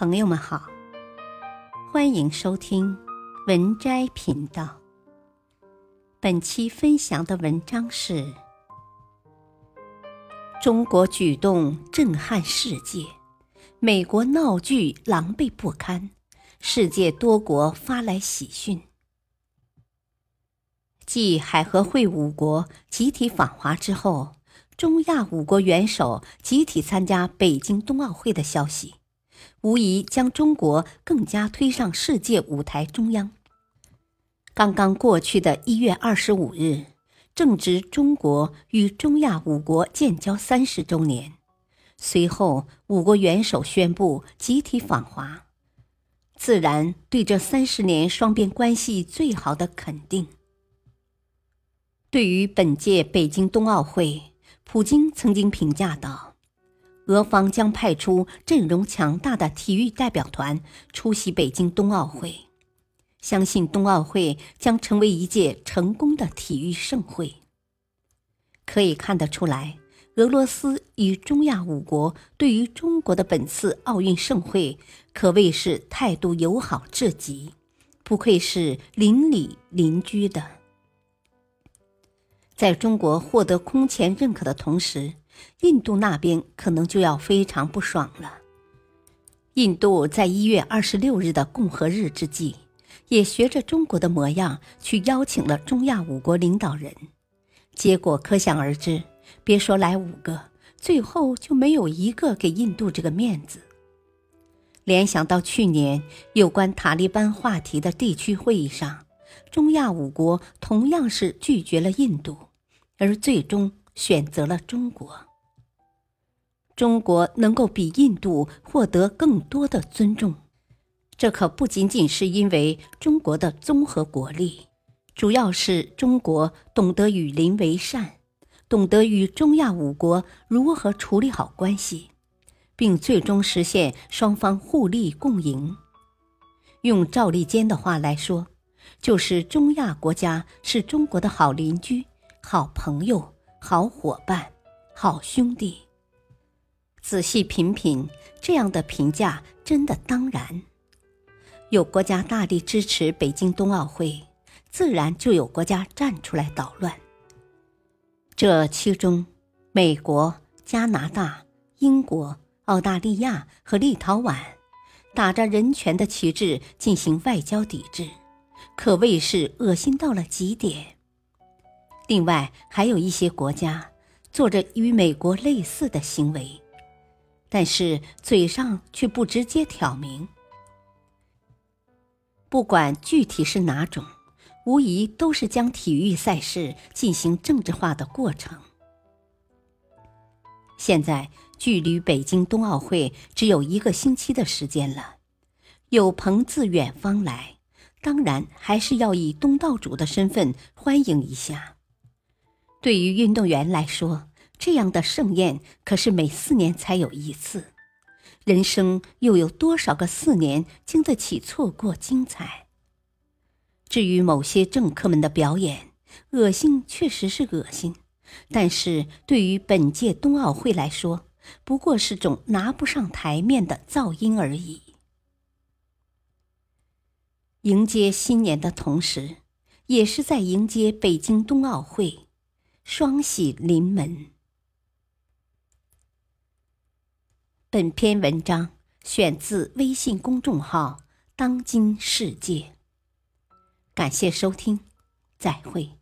朋友们好，欢迎收听文摘频道。本期分享的文章是：中国举动震撼世界，美国闹剧狼狈不堪，世界多国发来喜讯。继海合会五国集体访华之后，中亚五国元首集体参加北京冬奥会的消息。无疑将中国更加推上世界舞台中央。刚刚过去的一月二十五日，正值中国与中亚五国建交三十周年。随后，五国元首宣布集体访华，自然对这三十年双边关系最好的肯定。对于本届北京冬奥会，普京曾经评价道。俄方将派出阵容强大的体育代表团出席北京冬奥会，相信冬奥会将成为一届成功的体育盛会。可以看得出来，俄罗斯与中亚五国对于中国的本次奥运盛会可谓是态度友好至极，不愧是邻里邻居的。在中国获得空前认可的同时。印度那边可能就要非常不爽了。印度在一月二十六日的共和日之际，也学着中国的模样去邀请了中亚五国领导人，结果可想而知。别说来五个，最后就没有一个给印度这个面子。联想到去年有关塔利班话题的地区会议上，中亚五国同样是拒绝了印度，而最终选择了中国。中国能够比印度获得更多的尊重，这可不仅仅是因为中国的综合国力，主要是中国懂得与邻为善，懂得与中亚五国如何处理好关系，并最终实现双方互利共赢。用赵立坚的话来说，就是中亚国家是中国的好邻居、好朋友、好伙伴、好兄弟。仔细品品，这样的评价真的当然。有国家大力支持北京冬奥会，自然就有国家站出来捣乱。这其中，美国、加拿大、英国、澳大利亚和立陶宛打着人权的旗帜进行外交抵制，可谓是恶心到了极点。另外，还有一些国家做着与美国类似的行为。但是嘴上却不直接挑明，不管具体是哪种，无疑都是将体育赛事进行政治化的过程。现在距离北京冬奥会只有一个星期的时间了，有朋自远方来，当然还是要以东道主的身份欢迎一下。对于运动员来说，这样的盛宴可是每四年才有一次，人生又有多少个四年经得起错过精彩？至于某些政客们的表演，恶心确实是恶心，但是对于本届冬奥会来说，不过是种拿不上台面的噪音而已。迎接新年的同时，也是在迎接北京冬奥会，双喜临门。本篇文章选自微信公众号“当今世界”。感谢收听，再会。